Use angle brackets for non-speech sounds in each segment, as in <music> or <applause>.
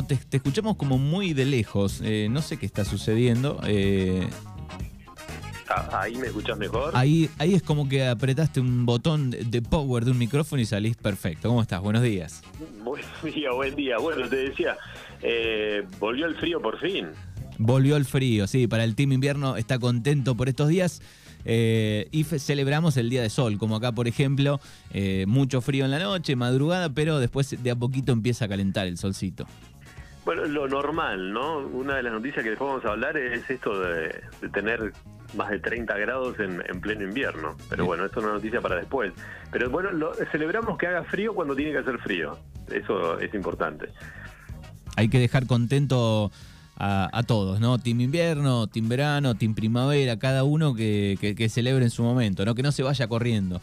no te, te escuchamos como muy de lejos. Eh, no sé qué está sucediendo. Eh, Ah, ¿Ahí me escuchas mejor? ahí, ahí es como que apretaste un botón de- power de un micrófono y salís perfecto. ¿Cómo estás? Buenos días. Buen <laughs> día, buen día. Bueno, te decía, eh, volvió el frío por fin. Volvió el frío, sí, para el Team Invierno está contento por estos días. eh, y celebramos el día de sol, como acá, por ejemplo, eh, mucho frío en la noche, madrugada, pero después de a poquito empieza a calentar el solcito. Bueno, lo normal, ¿no? Una de las noticias que después vamos a hablar es esto de, de tener más de 30 grados en, en pleno invierno. Pero Sí. bueno, esto es una noticia para después. Pero bueno, lo- celebramos que haga frío cuando tiene que hacer frío. Eso es importante. Hay que dejar contento a, a todos, ¿no? Team Invierno, Team Verano, Team Primavera, cada uno que, que- que celebre en su momento, ¿no? Que no se vaya corriendo.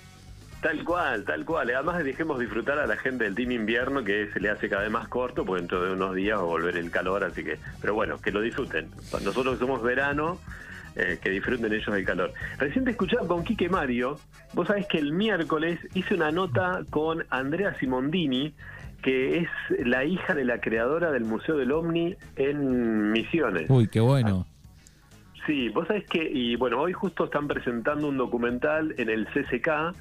Tal cual, tal cual. Además dejemos disfrutar a la gente del Team Invierno que se le hace cada vez más corto, porque dentro de unos días va a volver el calor, así que, pero bueno, que lo disfruten. Nosotros que somos verano, eh, que disfruten ellos del calor. Recién te escuchaba con Quique Mario, vos sabés que el miércoles hice una nota con Andrea Simondini, que es la hija de la creadora del Museo del Omni en Misiones. Uy, qué bueno. Sí, vos sabés que, y bueno, hoy justo están presentando un documental en el CCK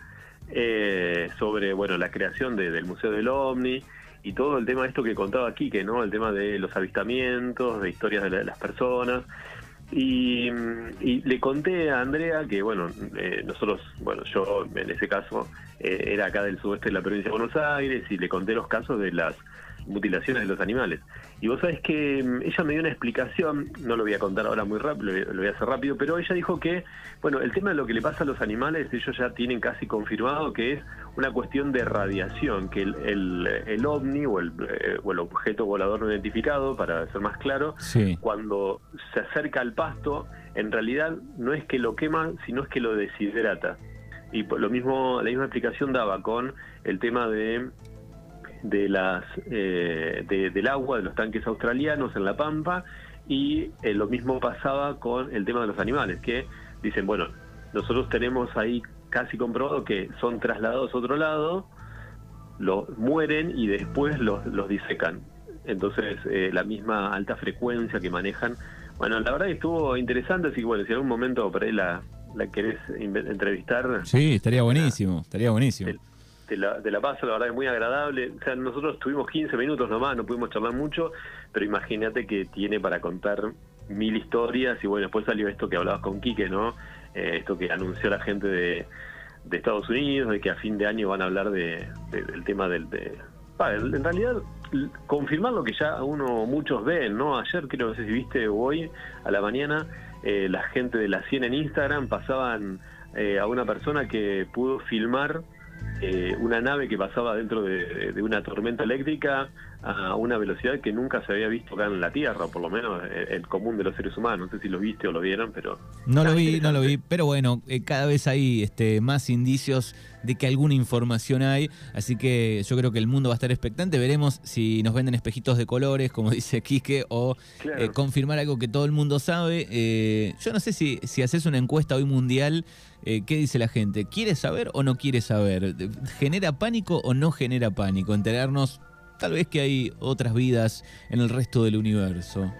eh, sobre, bueno, la creación de- del Museo del OVNI y todo el tema de esto que contaba aquí, que no, el tema de los avistamientos, de historias de, la- de las personas. Y, y le conté a Andrea que, bueno, eh, nosotros, bueno, yo en ese caso eh, era acá del sudeste de la provincia de Buenos Aires y le conté los casos de las mutilaciones de los animales. Y vos sabés que mm, ella me dio una explicación, no lo voy a contar ahora muy rápido, lo voy a hacer rápido, pero ella dijo que, bueno, el tema de lo que le pasa a los animales, ellos ya tienen casi confirmado que es una cuestión de radiación, que el, el, el ovni o el, eh, o el objeto volador no identificado, para ser más claro, Sí. cuando se acerca al pasto, en realidad no es que lo quema, sino es que lo deshidrata. Y lo mismo, la misma explicación daba con el tema de de las eh, de- del agua de los tanques australianos en la pampa y eh, lo mismo pasaba con el tema de los animales que dicen bueno nosotros tenemos ahí casi comprobado que son trasladados a otro lado los mueren y después los, los disecan. Entonces eh, la misma alta frecuencia que manejan. Bueno la verdad que estuvo interesante así que bueno si en algún momento por ahí la, la querés entrevistar. Sí, estaría buenísimo, estaría buenísimo. Te la, te la paso, la verdad es muy agradable. O sea, nosotros tuvimos 15 minutos nomás, no pudimos charlar mucho, pero imagínate que tiene para contar mil historias y bueno, después salió esto que hablabas con Quique, ¿no? Eh, esto que anunció la gente de, de Estados Unidos, de que a fin de año van a hablar de, de- del tema del... De, en realidad, confirmar lo que ya uno, muchos ven, ¿no? Ayer creo, no sé si viste, o hoy, a la mañana, eh, la gente de la 100 en Instagram pasaban eh, a una persona que pudo filmar eh, una nave que pasaba dentro de, de una tormenta eléctrica a una velocidad que nunca se había visto acá en la Tierra, por lo menos eh, el común de los seres humanos. No sé si lo viste o lo vieron, pero... No lo vi, no lo vi, pero bueno, eh, cada vez hay este, más indicios de que alguna información hay, así que yo creo que el mundo va a estar expectante, veremos si nos venden espejitos de colores, como <laughs> dice Quique, o Claro. eh, confirmar algo que todo el mundo sabe. Eh, yo no sé si, si haces una encuesta hoy mundial, eh, ¿qué dice la gente? ¿Quiere saber o no quiere saber? ¿Genera pánico o no genera pánico? Enterarnos tal vez que hay otras vidas en el resto del universo.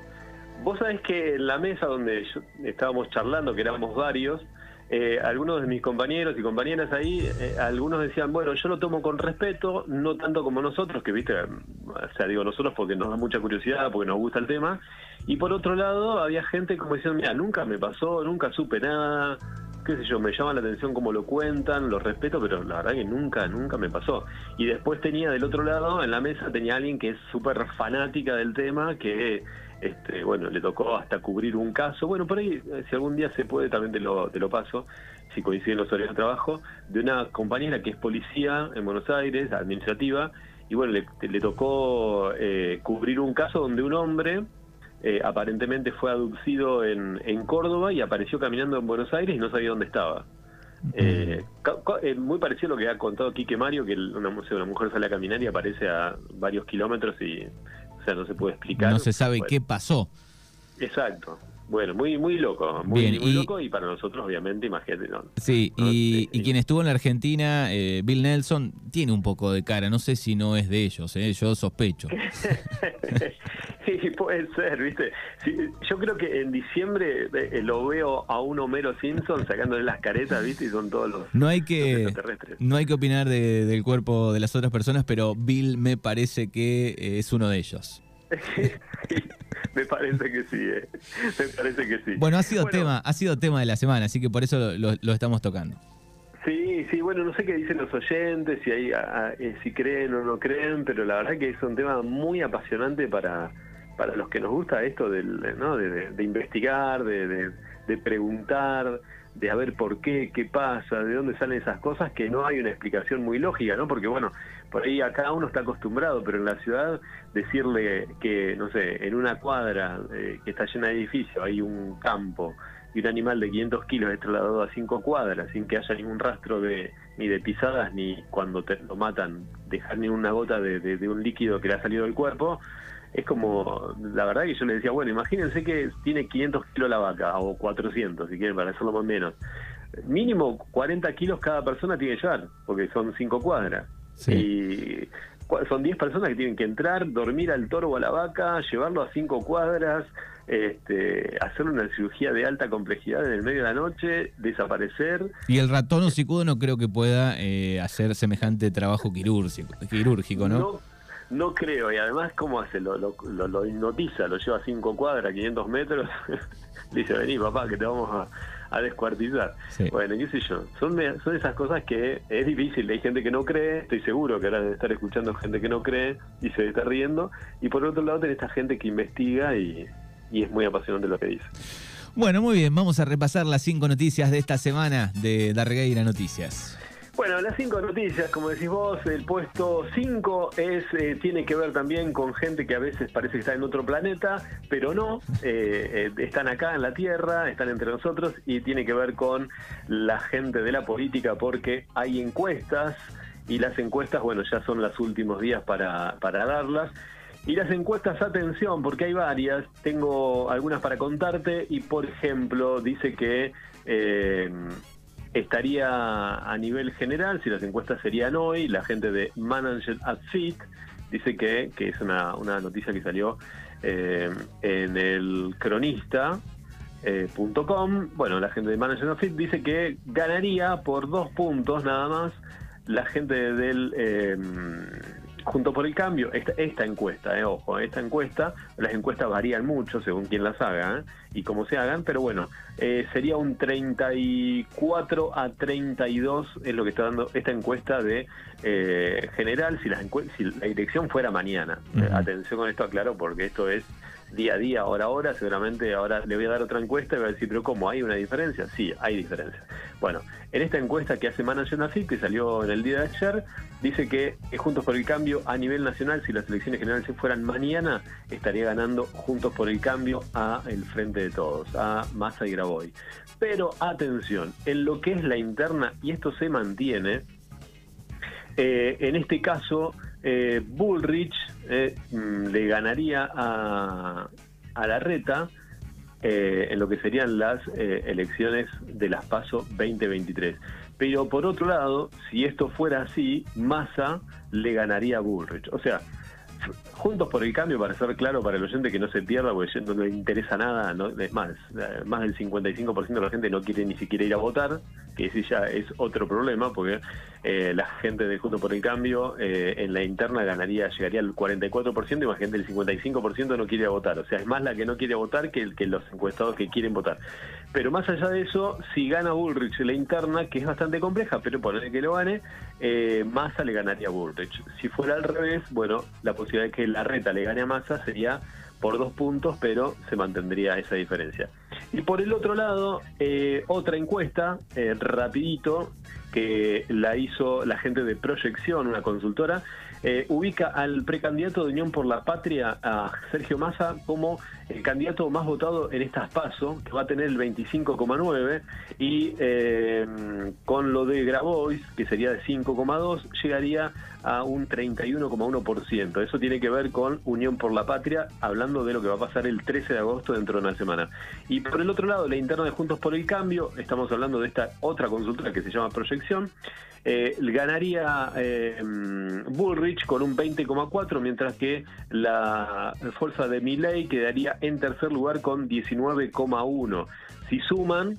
Vos sabés que en la mesa donde estábamos charlando, que éramos varios, eh, algunos de mis compañeros y compañeras ahí, eh, algunos decían, bueno, yo lo tomo con respeto, no tanto como nosotros, que viste, o sea, digo nosotros porque nos da mucha curiosidad, porque nos gusta el tema, y por otro lado había gente como diciendo, mira, nunca me pasó, nunca supe nada, qué sé yo, me llama la atención cómo lo cuentan, lo respeto, pero la verdad que nunca, nunca me pasó. Y después tenía del otro lado, en la mesa, tenía alguien que es súper fanática del tema, que, este, bueno, le tocó hasta cubrir un caso. Bueno, por ahí, eh, si algún día se puede, también te lo, te lo paso, si coinciden los horarios de trabajo, de una compañera que es policía en Buenos Aires, administrativa, y bueno, le, le tocó eh, cubrir un caso donde un hombre eh, aparentemente fue abducido en, en Córdoba y apareció caminando en Buenos Aires y no sabía dónde estaba. Eh, eh, muy parecido a lo que ha contado Quique Mario, que una, una mujer sale a caminar y aparece a varios kilómetros y, o sea, no se puede explicar. No se sabe Bueno, qué pasó. Exacto. Bueno, muy muy loco, muy, muy loco y para nosotros obviamente, imagínate. ¿no? Sí, y, y, quien estuvo en la Argentina, eh, Bill Nelson, tiene un poco de cara, no sé si no es de ellos, ¿eh? yo sospecho. <laughs> sí, puede ser, ¿viste? yo creo que en diciembre eh, lo veo a un Homero Simpson sacándole las caretas, ¿viste? Y son todos los, no hay que, No hay que opinar del cuerpo de las otras personas, pero Bill me parece que eh, es uno de ellos. <laughs> me parece que sí, eh. me parece que sí. Bueno, ha sido tema, ha sido tema de la semana, así que por eso lo, estamos tocando. Sí, sí, bueno, no sé qué dicen los oyentes, si hay, eh, si creen o no creen, pero la verdad que es un tema muy apasionante para, para los que nos gusta esto del, ¿no? de, investigar, de, de preguntar, de a ver por qué, qué pasa, de dónde salen esas cosas, que no hay una explicación muy lógica, ¿no? Porque bueno, por ahí acá uno está acostumbrado, pero en la ciudad decirle que, no sé, en una cuadra eh, que está llena de edificios hay un campo y un animal de 500 kilos es trasladado a cinco cuadras sin que haya ningún rastro de ni de pisadas ni cuando te lo matan dejar ni una gota de, de un líquido que le ha salido del cuerpo, es como, la verdad que yo le decía, bueno, imagínense que tiene 500 kilos la vaca, o 400 si quieren, para hacerlo más o menos. Mínimo 40 kilos cada persona tiene que llevar, porque son 5 cuadras. Y son 10 personas que tienen que entrar, dormir al toro o a la vaca, llevarlo a 5 cuadras, este, hacer una cirugía de alta complejidad en el medio de la noche, desaparecer. Y el ratón hocicudo no creo que pueda eh, hacer semejante trabajo quirúrgico, quirúrgico ¿no? no no creo, y además, ¿cómo hace? Lo, lo, lo, hipnotiza, lo lleva a 5 cuadras, 500 metros. <laughs> dice, vení papá, que te vamos a, a descuartizar. Bueno, qué sé yo. Son, son esas cosas que es difícil. Hay gente que no cree, estoy seguro que ahora debe estar escuchando gente que no cree y se está riendo. Y por otro lado, tenés esta gente que investiga y, y es muy apasionante lo que dice. Bueno, muy bien, vamos a repasar las cinco noticias de esta semana de Darregueira Noticias. Bueno, las cinco noticias, como decís vos, el puesto 5 es eh, tiene que ver también con gente que a veces parece que está en otro planeta, pero no, eh, eh, están acá en la Tierra, están entre nosotros y tiene que ver con la gente de la política porque hay encuestas y las encuestas, bueno, ya son los últimos días para, para darlas. Y las encuestas, atención, porque hay varias, tengo algunas para contarte y, por ejemplo, dice que estaría a nivel general, si las encuestas serían hoy, la gente de Manager at Fit dice que, que es una, una noticia que salió eh, en el cronista. Eh, bueno, la gente de Manager at Fit dice que ganaría por dos puntos nada más la gente del eh, junto por el cambio, esta, esta encuesta, eh, ojo, esta encuesta, las encuestas varían mucho según quien las haga eh, y cómo se hagan, pero bueno, eh, sería un 34 a 32 es lo que está dando esta encuesta de eh, general si, las si la dirección fuera mañana. atención con esto, aclaro, porque esto es día a día, hora a hora, seguramente ahora le voy a dar otra encuesta y va a decir, pero ¿cómo? ¿Hay una diferencia? Sí, hay diferencia. Bueno, en esta encuesta que hace Manager Nacional, que salió en el día de ayer, dice que Juntos por el Cambio a nivel nacional, si las elecciones generales fueran mañana, estaría ganando Juntos por el Cambio a el frente de todos, a Massa y Graboy. Pero atención, en lo que es la interna, y esto se mantiene, eh, en este caso, eh, Bullrich eh, mm, le ganaría a, a la reta eh, en lo que serían las eh, elecciones de las PASO 2023. Pero por otro lado, si esto fuera así, Massa le ganaría a Bullrich. O sea, Juntos por el Cambio, para ser claro para el oyente que no se pierda, porque no le interesa nada, ¿no? es más, más del 55% de la gente no quiere ni siquiera ir a votar, que ese ya es otro problema, porque eh, la gente de Juntos por el Cambio eh, en la interna ganaría, llegaría al 44% y más gente del 55% no quiere votar. O sea, es más la que no quiere votar que, que los encuestados que quieren votar. Pero más allá de eso, si gana Bullrich la interna, que es bastante compleja, pero ponerle que lo gane, eh, Massa le ganaría a Bullrich. Si fuera al revés, bueno, la posibilidad de que la reta le gane a Massa sería por dos puntos, pero se mantendría esa diferencia. Y por el otro lado, eh, otra encuesta, eh, rapidito, que la hizo la gente de Proyección, una consultora, eh, ubica al precandidato de Unión por la Patria, a Sergio Massa, como el candidato más votado en estas PASO, que va a tener el 25,9, y con lo de Grabois, que sería de 5,2, llegaría a un 31,1%. Eso tiene que ver con Unión por la Patria, hablando de lo que va a pasar el 13 de agosto dentro de una semana. Y por el otro lado, la interna de Juntos por el Cambio, estamos hablando de esta otra consulta que se llama Proyección, eh, ganaría eh, Bullrich con un 20,4, mientras que la fuerza de Milley quedaría en tercer lugar con 19,1. Si suman,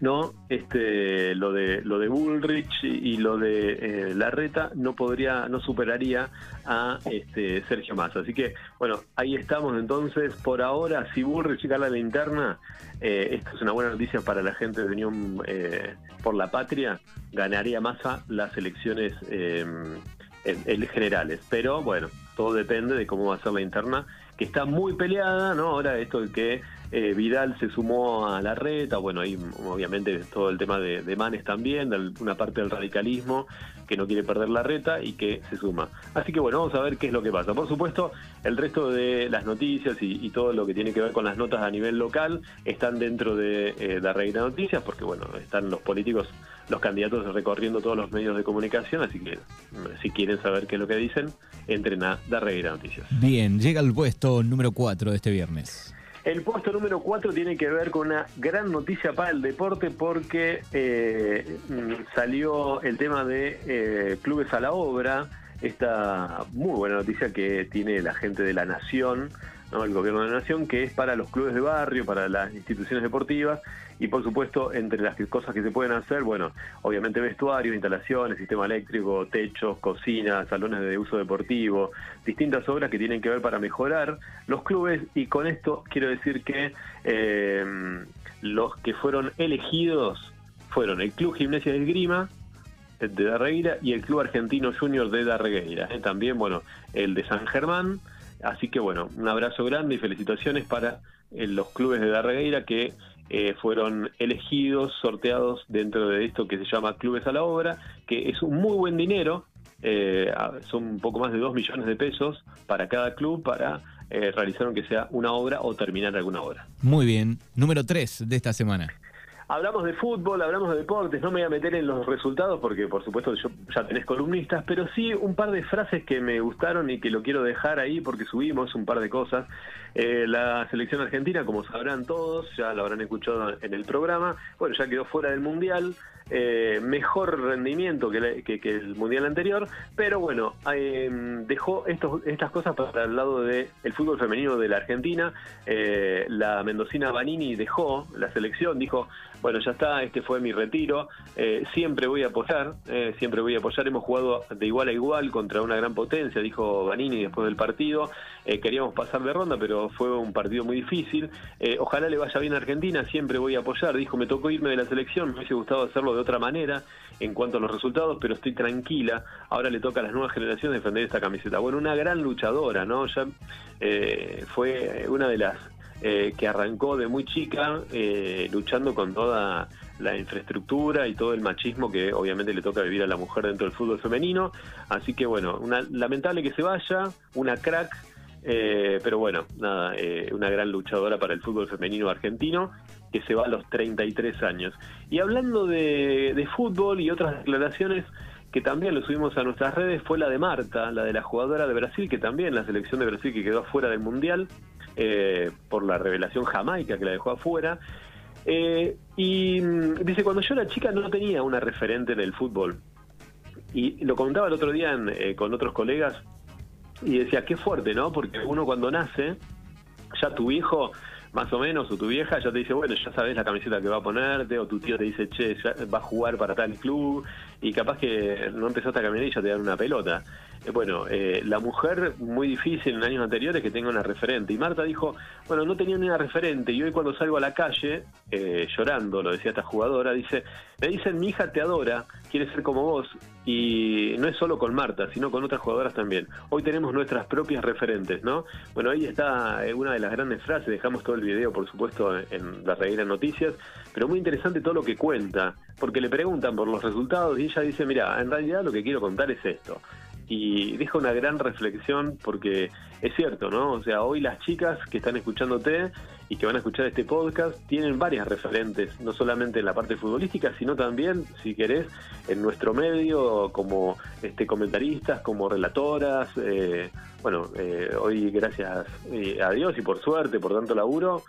no este lo de lo de Bullrich y lo de eh, Larreta no podría no superaría a este Sergio Massa. Así que bueno ahí estamos entonces. Por ahora si Bullrich gana la interna eh, esto es una buena noticia para la gente de Unión eh, por la Patria. Ganaría Massa las elecciones en generales. Pero bueno todo depende de cómo va a ser la interna que está muy peleada no ahora esto de que eh, Vidal se sumó a la reta, bueno, ahí obviamente todo el tema de, Manes también, de una parte del radicalismo que no quiere perder la reta y que se suma. Así que bueno, vamos a ver qué es lo que pasa. Por supuesto, el resto de las noticias y, todo lo que tiene que ver con las notas a nivel local están dentro de eh, la Noticias, porque bueno, están los políticos, los candidatos recorriendo todos los medios de comunicación, así que mm, si quieren saber qué es lo que dicen, entren a la Noticias. Bien, llega el puesto número 4 de este viernes. El puesto número 4 tiene que ver con una gran noticia para el deporte porque eh, salió el tema de eh, clubes a la obra, esta muy buena noticia que tiene la gente de la Nación el gobierno de la nación, que es para los clubes de barrio, para las instituciones deportivas y por supuesto entre las cosas que se pueden hacer, bueno, obviamente vestuarios, instalaciones, sistema eléctrico, techos, cocinas, salones de uso deportivo, distintas obras que tienen que ver para mejorar los clubes y con esto quiero decir que eh, los que fueron elegidos fueron el Club Gimnasia de Grima, de Darregueira y el Club Argentino Junior de Darregueira. ¿eh? También, bueno, el de San Germán, Así que bueno, un abrazo grande y felicitaciones para eh, los clubes de Darregueira que eh, fueron elegidos, sorteados dentro de esto que se llama Clubes a la Obra, que es un muy buen dinero, eh, son un poco más de 2 millones de pesos para cada club para realizar aunque sea una obra o terminar alguna obra. Muy bien, número 3 de esta semana. Hablamos de fútbol, hablamos de deportes, no me voy a meter en los resultados porque por supuesto yo, ya tenés columnistas, pero sí un par de frases que me gustaron y que lo quiero dejar ahí porque subimos un par de cosas. Eh, la selección argentina, como sabrán todos, ya lo habrán escuchado en el programa, bueno, ya quedó fuera del Mundial. Eh, mejor rendimiento que, el mundial anterior, pero bueno, eh, dejó estas cosas para el lado del fútbol femenino de la Argentina. La mendocina Banini dejó la selección, dijo, bueno, ya está, este fue mi retiro, siempre voy a apoyar, siempre voy a apoyar, hemos jugado de igual a igual contra una gran potencia, dijo Banini después del partido, queríamos pasar de ronda, pero fue un partido muy difícil, ojalá le vaya bien a Argentina, siempre voy a apoyar, dijo, me tocó irme de la selección, me hubiese gustado hacerlo de otra manera en cuanto a los resultados, pero estoy tranquila. Ahora le toca a las nuevas generaciones defender esta camiseta. Bueno, una gran luchadora, ¿no? Ya eh, fue una de las eh, que arrancó de muy chica eh, luchando con toda la infraestructura y todo el machismo que obviamente le toca vivir a la mujer dentro del fútbol femenino. Así que bueno, una, lamentable que se vaya, una crack eh, pero bueno, nada, eh, una gran luchadora para el fútbol femenino argentino que se va a los 33 años. Y hablando de, fútbol y otras declaraciones que también lo subimos a nuestras redes, fue la de Marta, la de la jugadora de Brasil, que también la selección de Brasil que quedó afuera del Mundial eh, por la revelación jamaica que la dejó afuera. y mm, dice, cuando yo era chica no tenía una referente en el fútbol. Y lo comentaba el otro día con otros colegas, y decía, qué fuerte, ¿no? Porque uno cuando nace, ya tu hijo, más o menos, o tu vieja, ya te dice, bueno, ya sabes la camiseta que va a ponerte, o tu tío te dice, che, ya va a jugar para tal club, y capaz que no empezaste a caminar y ya te dan una pelota. Eh, bueno, eh, la mujer, muy difícil en años anteriores que tenga una referente. Y Marta dijo, bueno, no tenía ni una referente. Y hoy cuando salgo a la calle, eh, llorando, lo decía esta jugadora, dice, me dicen, mi hija te adora, quiere ser como vos. Y no es solo con Marta, sino con otras jugadoras también. Hoy tenemos nuestras propias referentes, ¿no? Bueno, ahí está una de las grandes frases. Dejamos todo el video, por supuesto, en la Reguera Noticias. Pero muy interesante todo lo que cuenta. Porque le preguntan por los resultados y ella dice, mira, en realidad lo que quiero contar es esto y deja una gran reflexión porque es cierto, ¿no? O sea, hoy las chicas que están escuchándote y que van a escuchar este podcast tienen varias referentes, no solamente en la parte futbolística, sino también, si querés, en nuestro medio como este comentaristas, como relatoras. Eh, bueno, eh, hoy gracias eh, a Dios y por suerte, por tanto laburo,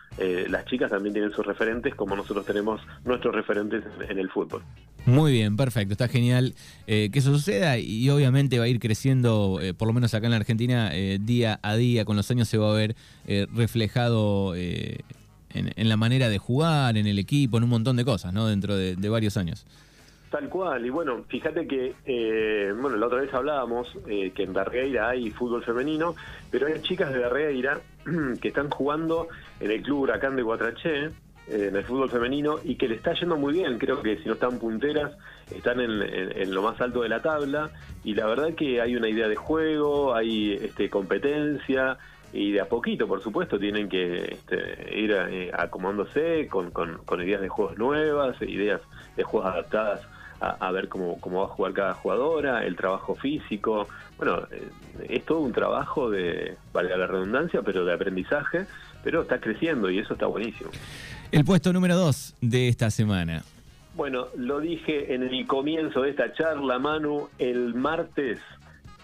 las chicas también tienen sus referentes como nosotros tenemos nuestros referentes en el fútbol. Muy bien, perfecto, está genial que eso suceda y obviamente va a ir creciendo, por lo menos acá en la Argentina, día a día, con los años se va a ver reflejado en, la manera de jugar, en el equipo, en un montón de cosas, ¿no? Dentro de, varios años. Tal cual, y bueno, fíjate que, eh, bueno, la otra vez hablábamos eh, que en Darreira hay fútbol femenino, pero hay chicas de Darreira <clears throat> que están jugando en el club Huracán de Guatraché, eh, en el fútbol femenino, y que le está yendo muy bien, creo que si no están punteras, están en, en, lo más alto de la tabla, y la verdad que hay una idea de juego, hay este, competencia, y de a poquito, por supuesto, tienen que este, ir eh, acomodándose con, con, ideas de juegos nuevas, ideas de juegos adaptadas a, ver cómo, cómo, va a jugar cada jugadora, el trabajo físico. Bueno, eh, es todo un trabajo de, valga la redundancia, pero de aprendizaje, pero está creciendo y eso está buenísimo. El puesto número dos de esta semana. Bueno, lo dije en el comienzo de esta charla, Manu, el martes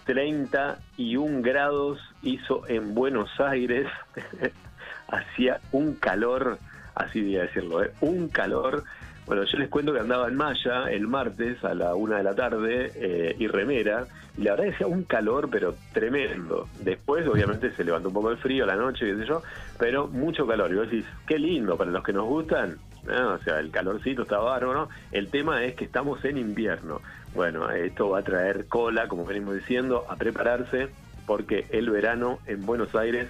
31 grados hizo en Buenos Aires, <laughs> hacía un calor, así voy a decirlo, ¿eh? un calor. Bueno, yo les cuento que andaba en Maya el martes a la una de la tarde eh, y remera, y la verdad decía un calor, pero tremendo. Después, obviamente, se levantó un poco el frío a la noche, qué sé yo, pero mucho calor. Y vos decís, qué lindo, para los que nos gustan, o sea, el calorcito está bárbaro. El tema es que estamos en invierno. Bueno, esto va a traer cola, como venimos diciendo, a prepararse, porque el verano en Buenos Aires,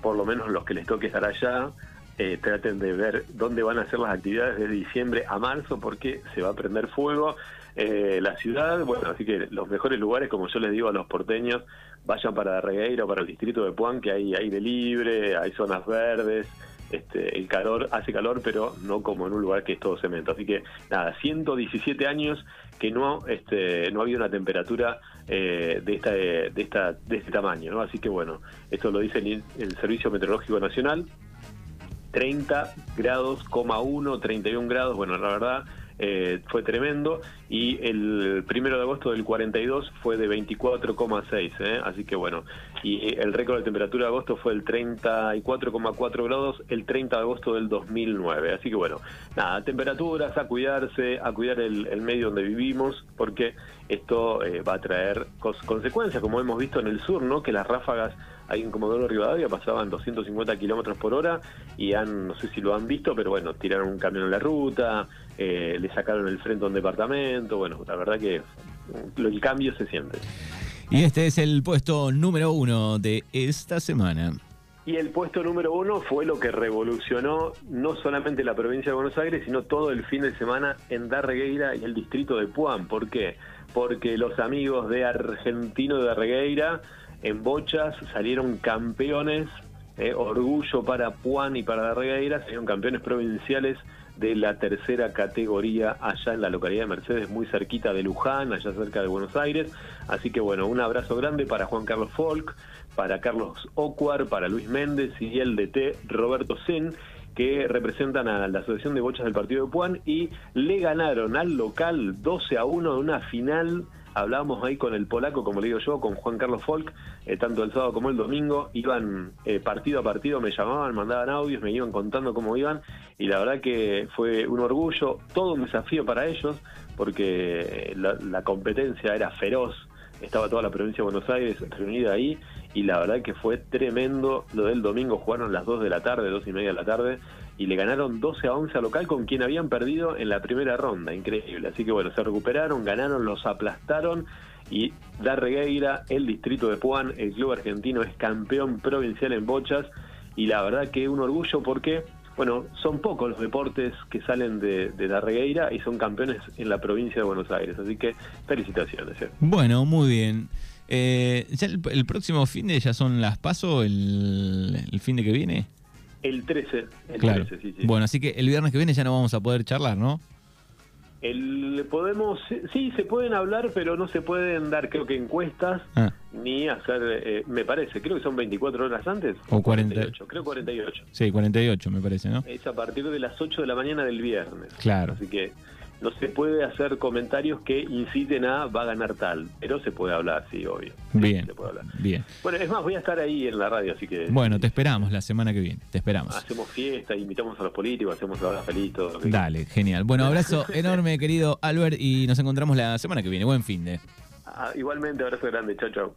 por lo menos los que les toque estar allá, eh, traten de ver dónde van a ser las actividades de diciembre a marzo, porque se va a prender fuego. Eh, la ciudad, bueno, así que los mejores lugares, como yo les digo a los porteños, vayan para Regueira o para el distrito de Puan, que hay aire libre, hay zonas verdes, este, el calor hace calor, pero no como en un lugar que es todo cemento. Así que nada, 117 años que no este, no había una temperatura eh, de esta de esta de este tamaño, ¿no? Así que bueno, esto lo dice el Servicio Meteorológico Nacional. 30 grados, 1, 31 grados, bueno, la verdad eh, fue tremendo y el primero de agosto del 42 fue de 24,6, ¿eh? así que bueno, y el récord de temperatura de agosto fue el 34,4 grados el 30 de agosto del 2009, así que bueno, nada, temperaturas, a cuidarse, a cuidar el, medio donde vivimos, porque esto eh, va a traer consecuencias, como hemos visto en el sur, ¿no? que las ráfagas ahí en Comodoro Rivadavia pasaban 250 kilómetros por hora y han, no sé si lo han visto, pero bueno, tiraron un camión en la ruta, eh, le sacaron el frente a un departamento, bueno, la verdad que el cambio se siente. Y este es el puesto número uno de esta semana. Y el puesto número uno fue lo que revolucionó no solamente la provincia de Buenos Aires, sino todo el fin de semana en Darregueira y el distrito de Puan. ¿Por qué? Porque los amigos de Argentino de Darregueira en bochas salieron campeones, eh, orgullo para Puan y para Darregueira, salieron campeones provinciales de la tercera categoría allá en la localidad de Mercedes, muy cerquita de Luján, allá cerca de Buenos Aires. Así que bueno, un abrazo grande para Juan Carlos Folk, para Carlos Ocuar, para Luis Méndez y el DT Roberto Zen que representan a la Asociación de Bochas del Partido de Puan y le ganaron al local 12 a 1 de una final hablábamos ahí con el polaco, como le digo yo, con Juan Carlos Folk, eh, tanto el sábado como el domingo, iban eh, partido a partido, me llamaban, mandaban audios, me iban contando cómo iban, y la verdad que fue un orgullo, todo un desafío para ellos, porque la, la competencia era feroz, estaba toda la provincia de Buenos Aires reunida ahí, y la verdad que fue tremendo lo del domingo, jugaron las 2 de la tarde, 2 y media de la tarde, y le ganaron 12 a 11 a local con quien habían perdido en la primera ronda, increíble. Así que bueno, se recuperaron, ganaron, los aplastaron y Darregueira, el distrito de Puan, el club argentino es campeón provincial en bochas y la verdad que un orgullo porque, bueno, son pocos los deportes que salen de, de Darregueira y son campeones en la provincia de Buenos Aires, así que felicitaciones. ¿eh? Bueno, muy bien. Eh, ya el, próximo fin de ya son las paso, el, el fin de que viene. El 13, el claro. 13, sí, sí. Bueno, así que el viernes que viene ya no vamos a poder charlar, ¿no? El, podemos, sí, se pueden hablar, pero no se pueden dar, creo que encuestas, Ah. Ni hacer, eh, me parece, creo que son 24 horas antes. O 40. 48, creo 48. Sí, 48 me parece, ¿no? Es a partir de las 8 de la mañana del viernes. Claro. Así que no se puede hacer comentarios que inciten a va a ganar tal, pero se puede hablar, sí, obvio. Sí, Bien, se puede hablar. bien. Bueno, es más, voy a estar ahí en la radio, así que Bueno, te esperamos la semana que viene, te esperamos. hacemos fiesta, invitamos a los políticos, hacemos la hora feliz, todo. Dale, genial. Bueno, abrazo <laughs> enorme, querido Albert, y nos encontramos la semana que viene. Buen fin de. Ah, igualmente, abrazo grande, chao, chao.